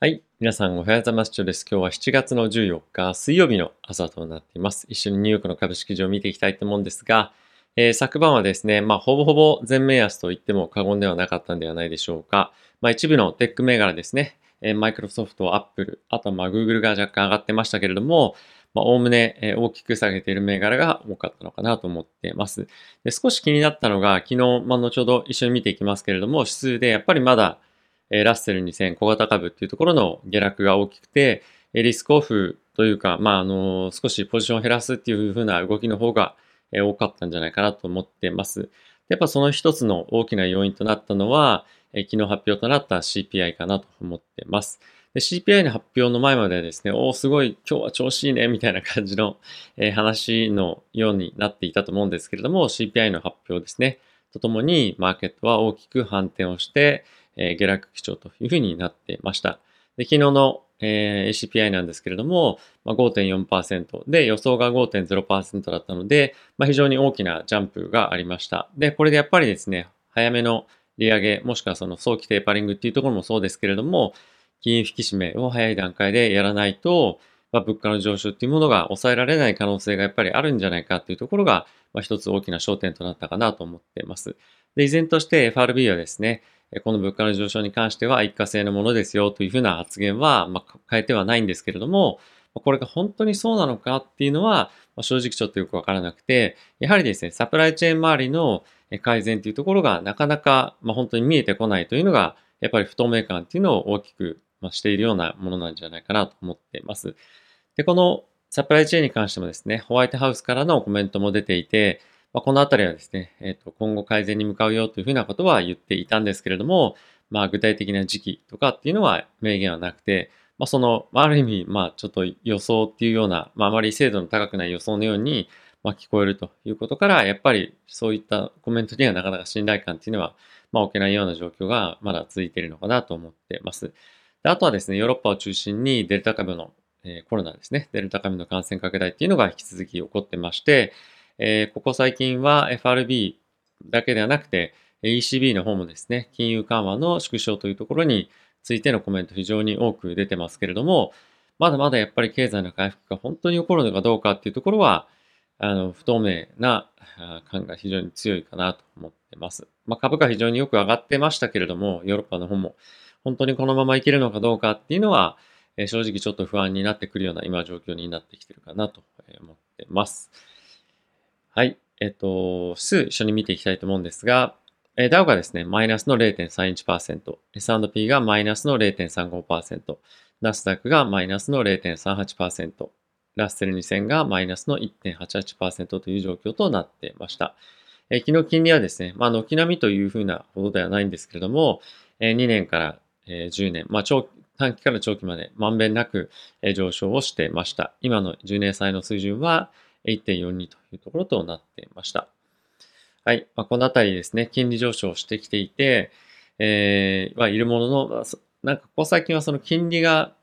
はい。皆さんおはようございます。今日は7月の14日水曜日の朝となっています。一緒にニューヨークの株式市場を見ていきたいと思うんですが、えー、昨晩はですね、まあ、ほぼほぼ全面安と言っても過言ではなかったんではないでしょうか。まあ、一部のテック銘柄ですね、え、マイクロソフト、アップル、あとはまあ、グーグルが若干上がってましたけれども、まあ、おおむね、大きく下げている銘柄が多かったのかなと思っています。で少し気になったのが、昨日、まあ、後ほど一緒に見ていきますけれども、指数でやっぱりまだえラッセル2000小型株っていうところの下落が大きくて、えリスクオフというか、まあ、あの、少しポジションを減らすっていう風な動きの方がえ多かったんじゃないかなと思ってます。やっぱその一つの大きな要因となったのは、え昨日発表となった CPI かなと思ってます。CPI の発表の前まではですね、おお、すごい今日は調子いいね、みたいな感じの、え話のようになっていたと思うんですけれども、CPI の発表ですね、とともにマーケットは大きく反転をして、え下落基調というふうになってました。で昨日の、え、ACPI なんですけれども、ま、5.4%で予想が5.0%だったので、まあ、非常に大きなジャンプがありました。で、これでやっぱりですね、早めの利上げ、もしくはその早期テーパリングっていうところもそうですけれども、金融引き締めを早い段階でやらないと、まあ、物価の上昇っていうものが抑えられない可能性がやっぱりあるんじゃないかっていうところが、まあ、一つ大きな焦点となったかなと思っています。で、依然として FRB はですね、この物価の上昇に関しては一過性のものですよというふうな発言は、まあ、変えてはないんですけれども、これが本当にそうなのかっていうのは、まあ、正直ちょっとよくわからなくて、やはりですね、サプライチェーン周りの改善というところがなかなか、まあ、本当に見えてこないというのが、やっぱり不透明感っていうのを大きくましているようなものなんじゃないかなと思っています。で、このサプライチェーンに関してもですね、ホワイトハウスからのコメントも出ていて、まあ、このあたりはですね、え、ー、と、今後改善に向かうよというふうなことは言っていたんですけれども、まあ、具体的な時期とかっていうのは明言はなくて、まあ、その、ある意味、まあ、ちょっと予想っていうような、まあ、あまり精度の高くない予想のように、まあ、聞こえるということから、やっぱりそういったコメントにはなかなか信頼感っていうのは、まあ、置けないような状況がまだ続いているのかなと思ってます。であとはですね、ヨーロッパを中心にデルタ株の、えー、コロナですね、デルタ株の感染拡大っていうのが引き続き起こってまして、えー、ここ最近は FRB だけではなくて、ECB の方もですね、金融緩和の縮小というところについてのコメント非常に多く出てますけれども、まだまだやっぱり経済の回復が本当に起こるのかどうかっていうところは、あの、不透明な感が非常に強いかなと思ってます。まあ、株価非常によく上がってましたけれども、ヨーロッパの方も本当にこのままいけるのかどうかっていうのは、正直ちょっと不安になってくるような今状況になってきてるかなと思ってます。はい。えっと、数一緒に見ていきたいと思うんですが、えダウがですね、マイナスの0.31%、S&P がマイナスの0.35%、ナスダックがマイナスの0.38%、ラッセル2000がマイナスの1.88%という状況となっていました。え昨日金利はですね、まあ、軒並みというふうなほどではないんですけれども、え2年から、え10年、まあ、長短期から長期までまんべんなく、上昇をしていました。今の10年債の水準は、1.42というところとなっていました。はい。まあ、このあたりですね、金利上昇してきていて、えー、はいるものの、なんかここ最近はその金利が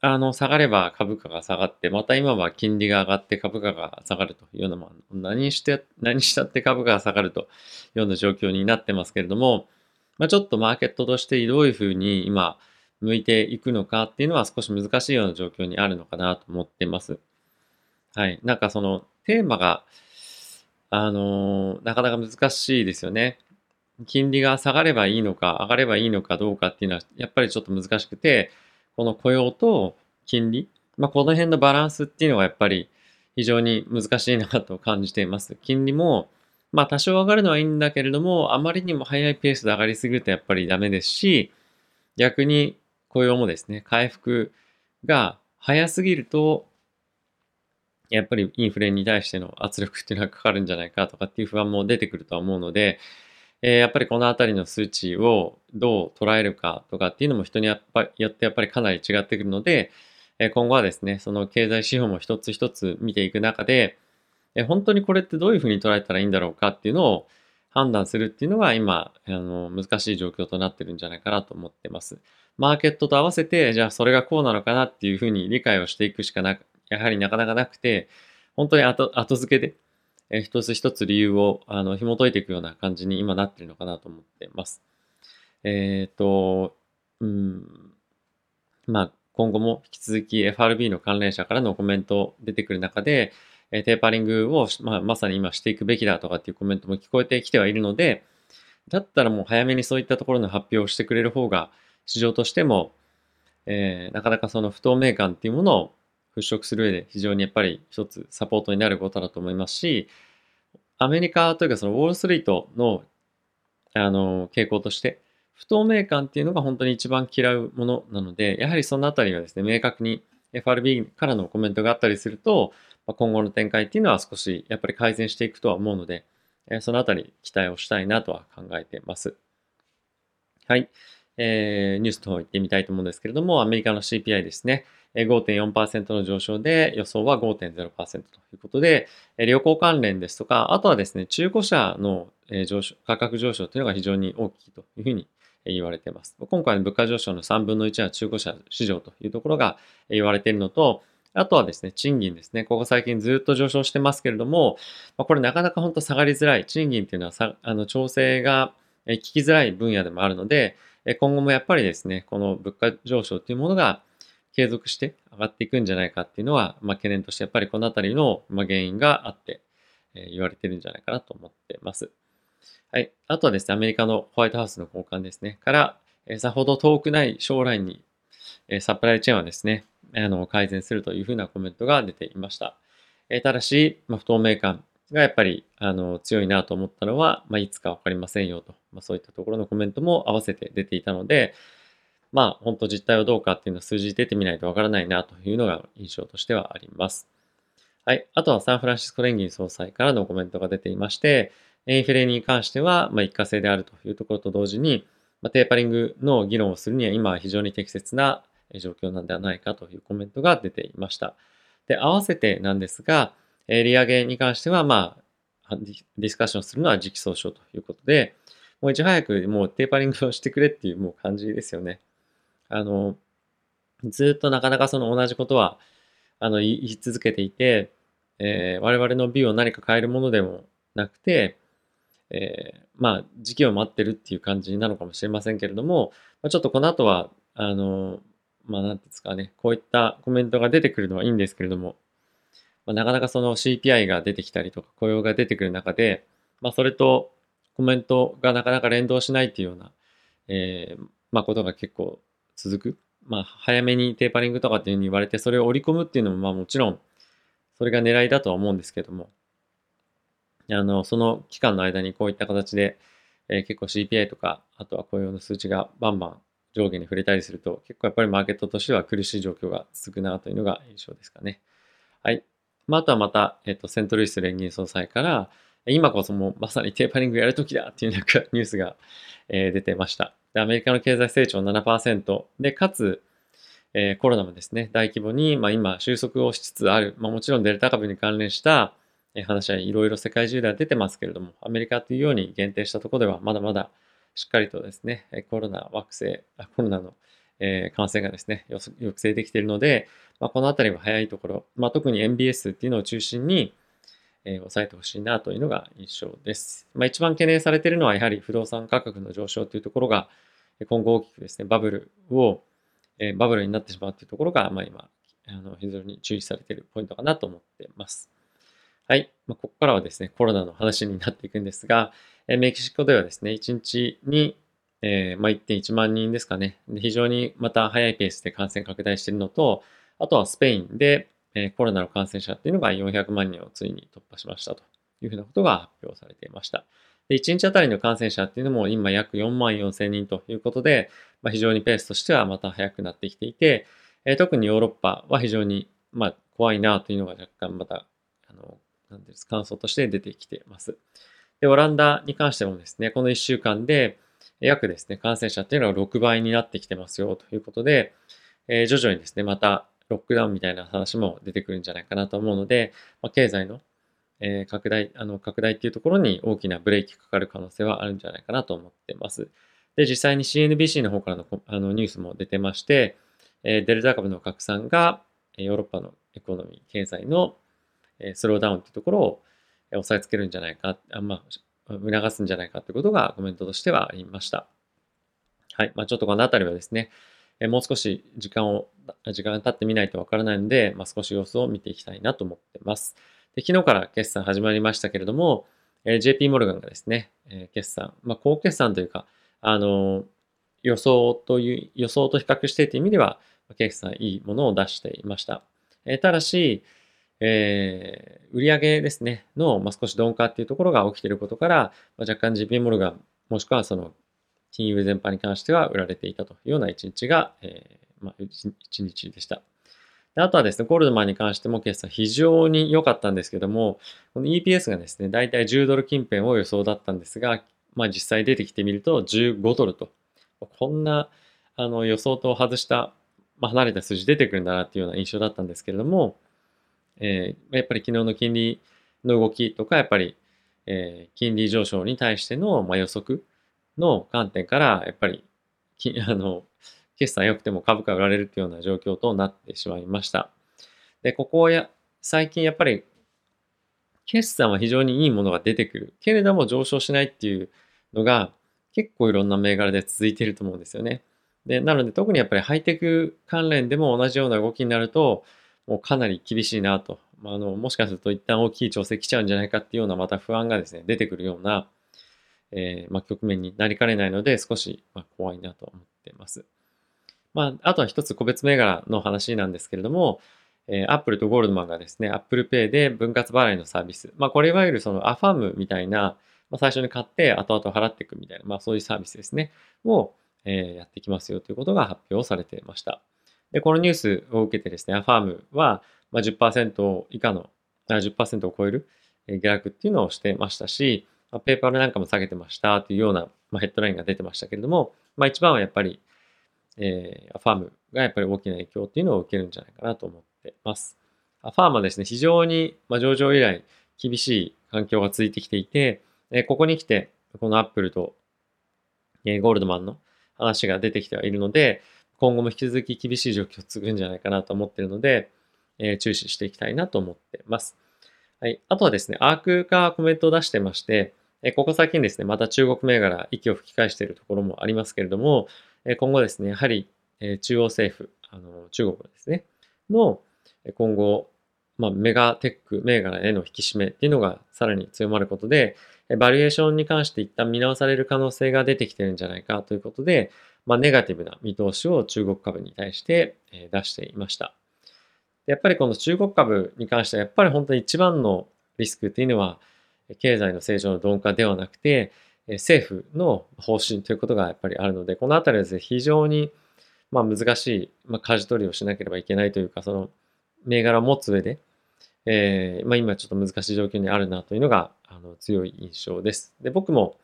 あの下がれば株価が下がって、また今は金利が上がって株価が下がるというような、何して、何したって株価が下がるというような状況になってますけれども、まあ、ちょっとマーケットとしてどういうふうに今向いていくのかっていうのは少し難しいような状況にあるのかなと思っています。はい。なんかそのテーマが、あのなかなか難しいですよね。金利が下がればいいのか、上がればいいのかどうかっていうのは、やっぱりちょっと難しくて、この雇用と金利、まあ、この辺のバランスっていうのがやっぱり非常に難しいなと感じています。金利も、まあ多少上がるのはいいんだけれども、あまりにも速いペースで上がりすぎるとやっぱりダメですし、逆に雇用もですね、回復が早すぎるとやっぱりインフレに対しての圧力っていうのはかかるんじゃないかとかっていう不安も出てくるとは思うので、えー、やっぱりこのあたりの数値をどう捉えるかとかっていうのも人にやっぱよってやっぱりかなり違ってくるので、え今後はですね、その経済指標も一つ一つ見ていく中で、え本当にこれってどういうふうに捉えたらいいんだろうかっていうのを判断するっていうのが今、あの、難しい状況となってるんじゃないかなと思ってます。マーケットと合わせて、じゃあそれがこうなのかなっていうふうに理解をしていくしかなく、やはりなかなかなくて、本当に後後付けで、え、一つ一つ理由をあの紐解いていくような感じに今なってるのかなと思ってます。えっ、ー、と、うん、まあ、今後も引き続き FRB の関連者からのコメント出てくる中で、えテーパリングを、まあ、まさに今していくべきだとかっていうコメントも聞こえてきてはいるので、だったらもう早めにそういったところの発表をしてくれる方が、市場としても、えー、なかなかその不透明感っていうものを払拭する上で非常にやっぱり一つサポートになることだと思いますし、アメリカというかそのウォールストリートのあの傾向として、不透明感っていうのが本当に一番嫌うものなので、やはりそのあたりはですね、明確に FRB からのコメントがあったりすると、今後の展開っていうのは少しやっぱり改善していくとは思うので、えそのあたり期待をしたいなとは考えています。はい。えー、ニュースの方行ってみたいと思うんですけれども、アメリカの CPI ですね。5.4%の上昇で予想は5.0%ということで、旅行関連ですとか、あとはですね、中古車の上昇価格上昇というのが非常に大きいというふうに言われています。今回の物価上昇の3分の1は中古車市場というところが言われているのと、あとはですね、賃金ですね。ここ最近ずっと上昇してますけれども、まこれなかなか本当下がりづらい。賃金っていうのはさあの調整が効きづらい分野でもあるので、今後もやっぱりですね、この物価上昇っていうものが継続して上がっていくんじゃないかっていうのは、まあ、懸念としてやっぱりこのあたりの、原因があって、え言われてるんじゃないかなと思ってます。はい。あとはですね、アメリカのホワイトハウスの高官ですね、から、えさほど遠くない将来に、えサプライチェーンはですね、あの改善するというふうなコメントが出ていました。えただし、まあ、不透明感がやっぱりあの強いなと思ったのは、まあ、いつかわかりませんよと、まあ、そういったところのコメントも合わせて出ていたので、まあ、本当実態はどうかっていうのは数字出てみないとわからないなというのが印象としてはあります。はい。あとはサンフランシスコ連銀総裁からのコメントが出ていまして、インフレに関しては、ま、一過性であるというところと同時に、ま、テーパリングの議論をするには今は非常に適切な状況なんではないかというコメントが出ていました。で、合わせてなんですが、利上げに関しては、まあ、ディスカッションするのは時期尚早ということで、もういち早くもうテーパリングをしてくれっていうもう感じですよね。あの、ずっとなかなかその同じことは、あの、言い続けていて、えー、我々の美を何か変えるものでもなくて、えー、まあ、時期を待ってるっていう感じなのかもしれませんけれども、まあ、ちょっとこの後は、あの、まあ、なんですかね、こういったコメントが出てくるのはいいんですけれども、まあ、なかなかその CPI が出てきたりとか雇用が出てくる中で、まあ、それとコメントがなかなか連動しないっていうような、えー、まあ、ことが結構続く。まあ、早めにテーパリングとかっていうふうに言われて、それを織り込むっていうのも、まあもちろん、それが狙いだとは思うんですけども、あの、その期間の間にこういった形で、えー、結構 CPI とか、あとは雇用の数値がバンバン上下に触れたりすると、結構やっぱりマーケットとしては苦しい状況が続くなというのが印象ですかね。はい。まあ、あとはまた、えっ、と、セントルイス連銀総裁から、今こそもうまさにテーパリングやるときだっていうニュースが、えー、出てました。で、アメリカの経済成長7%で、かつ、えー、コロナもですね、大規模に、まあ、今収束をしつつある、まあ、もちろんデルタ株に関連した、話はいろいろ世界中では出てますけれども、アメリカというように限定したところではまだまだしっかりとですね、コロナ惑星、コロナの、え、感染がですね、抑制できているので、まあ、このあたりは早いところ、まあ、特に MBS っていうのを中心に、えー、抑えてほしいなというのが印象です。まあ、一番懸念されているのはやはり不動産価格の上昇というところが今後大きくですね、バブルを、えー、バブルになってしまうというところが、まあ、今あの非常に注意されているポイントかなと思っています。はい。まあ、ここからはですね、コロナの話になっていくんですが、え、メキシコではですね、1日に、えー、まあ、1.1万人ですかね、非常にまた早いペースで感染拡大しているのと、あとはスペインでえコロナの感染者っていうのが400万人をついに突破しましたというふうなことが発表されていました。で1日あたりの感染者っていうのも今約4万4千人ということで、まあ、非常にペースとしてはまた早くなってきていて、え特にヨーロッパは非常に、まあ、怖いなというのが若干また、あの、なんです感想として出てきています。で、オランダに関してもですね、この1週間で約ですね、感染者っていうのが6倍になってきてますよということで、えー、徐々にですね、またロックダウンみたいな話も出てくるんじゃないかなと思うので、まあ、経済の、えー、拡大、あの、拡大っていうところに大きなブレーキかかる可能性はあるんじゃないかなと思ってます。で、実際に CNBC の方からのあのニュースも出てまして、えー、デルタ株の拡散がヨーロッパのエコノミー、経済のスローダウンというところを抑えつけるんじゃないか、あま、促すんじゃないかということがコメントとしてはありました。はい。まあ、ちょっとこのあたりはですね、えもう少し時間を、時間が経ってみないとわからないので、まあ、少し様子を見ていきたいなと思ってます。で昨日から決算始まりましたけれども、え JP モルガンがですね、え決算、まあ、高決算というか、あの予想という、予想と比較してという意味では、決算いいものを出していました。えただし、えー、売上ですね、の、まあ、少し鈍化っていうところが起きていることから、まあ、若干 JP モルガン、もしくはその金融全般に関しては売られていたというような一日が、えー、まあ、一日でした。であとはですね、ゴールドマンに関しても決算非常に良かったんですけども、この EPS がですね、だいたい10ドル近辺を予想だったんですが、まあ実際出てきてみると15ドルと、こんなあの予想と外した、まあ、離れた数字出てくるんだなっていうような印象だったんですけれども、えー、やっぱり昨日の金利の動きとか、やっぱり、えー、金利上昇に対しての、まあ、予測の観点から、やっぱり、あの、決算良くても株価売られるというような状況となってしまいました。で、ここや、最近やっぱり、決算は非常にいいものが出てくる。けれども上昇しないっていうのが結構いろんな銘柄で続いていると思うんですよね。で、なので特にやっぱりハイテク関連でも同じような動きになると、もうかなり厳しいなと。まあ、あのもしかすると一旦大きい調整来ちゃうんじゃないかっていうようなまた不安がですね、出てくるような、えー、まあ、局面になりかねないので少し、ま怖いなと思ってます。まあ、あとは一つ個別銘柄の話なんですけれども、えー、アップルとゴールドマンがですね、アップルペイで分割払いのサービス。まあ、これいわゆるそのアファームみたいな、まあ、最初に買って後々払っていくみたいな、まあ、そういうサービスですね、を、え、やってきますよということが発表されていました。で、このニュースを受けてですね、アファームは、まあ、10%以下の、10%を超える下落っていうのをしてましたし、まあ、ペーパーなんかも下げてましたというような、まあ、ヘッドラインが出てましたけれども、まあ、一番はやっぱり、えー、アファームがやっぱり大きな影響っていうのを受けるんじゃないかなと思ってます。アファームはですね、非常に、まあ、上場以来厳しい環境が続いてきていて、えー、ここに来て、このアップルと、えー、ゴールドマンの話が出てきてはいるので、今後も引き続き厳しい状況を続くんじゃないかなと思っているので、えー、注視していきたいなと思ってます。はい。あとはですね、アークがコメントを出してまして、えここ最近ですね、また中国銘柄、息を吹き返しているところもありますけれども、え今後ですね、やはり、え中央政府、あの中国ですね、の今後、まあ、メガテック銘柄への引き締めっていうのがさらに強まることで、バリエーションに関して一旦見直される可能性が出てきてるんじゃないかということで、まあ、ネガティブな見通しを中国株に対して出していました。やっぱりこの中国株に関してはやっぱり本当に一番のリスクっていうのは経済の成長の鈍化ではなくて政府の方針ということがやっぱりあるのでこのあたりはですね非常にまあ難しい、まあ、舵取りをしなければいけないというかその銘柄を持つ上で、えーまあ、今ちょっと難しい状況にあるなというのがあの強い印象です。で僕も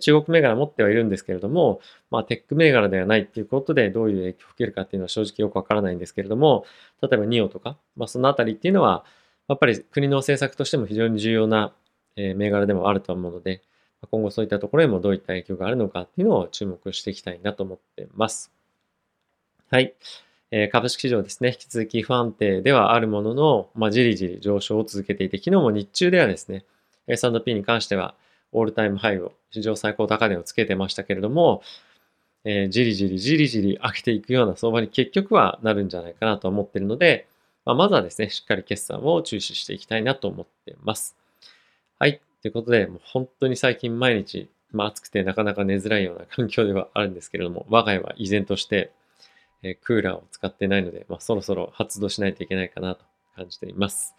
中国銘柄持ってはいるんですけれども、まあ、テック銘柄ではないっていうことでどういう影響を受けるかっていうのは正直よくわからないんですけれども、例えば NIO とか、まあ、そのあたりっていうのは、やっぱり国の政策としても非常に重要な銘柄でもあると思うので、今後そういったところへもどういった影響があるのかっていうのを注目していきたいなと思っています。はい。えー、株式市場ですね、引き続き不安定ではあるものの、まあ、じりじり上昇を続けていて、昨日も日中ではですね、S&P に関しては、オールタイムハイを、史上最高高値をつけてましたけれども、えー、じりじりじりじり上げていくような相場に結局はなるんじゃないかなと思っているので、まあ、まずはですね、しっかり決算を注視していきたいなと思っています。はい。ということで、もう本当に最近毎日、まあ、暑くてなかなか寝づらいような環境ではあるんですけれども、我が家は依然として、えー、クーラーを使ってないので、まあ、そろそろ発動しないといけないかなと感じています。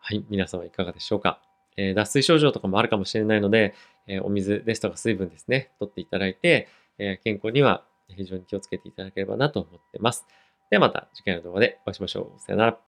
はい。皆様いかがでしょうか？え、脱水症状とかもあるかもしれないので、え、お水ですとか水分ですね、取っていただいて、え健康には非常に気をつけていただければなと思ってます。ではまた次回の動画でお会いしましょう。さよなら。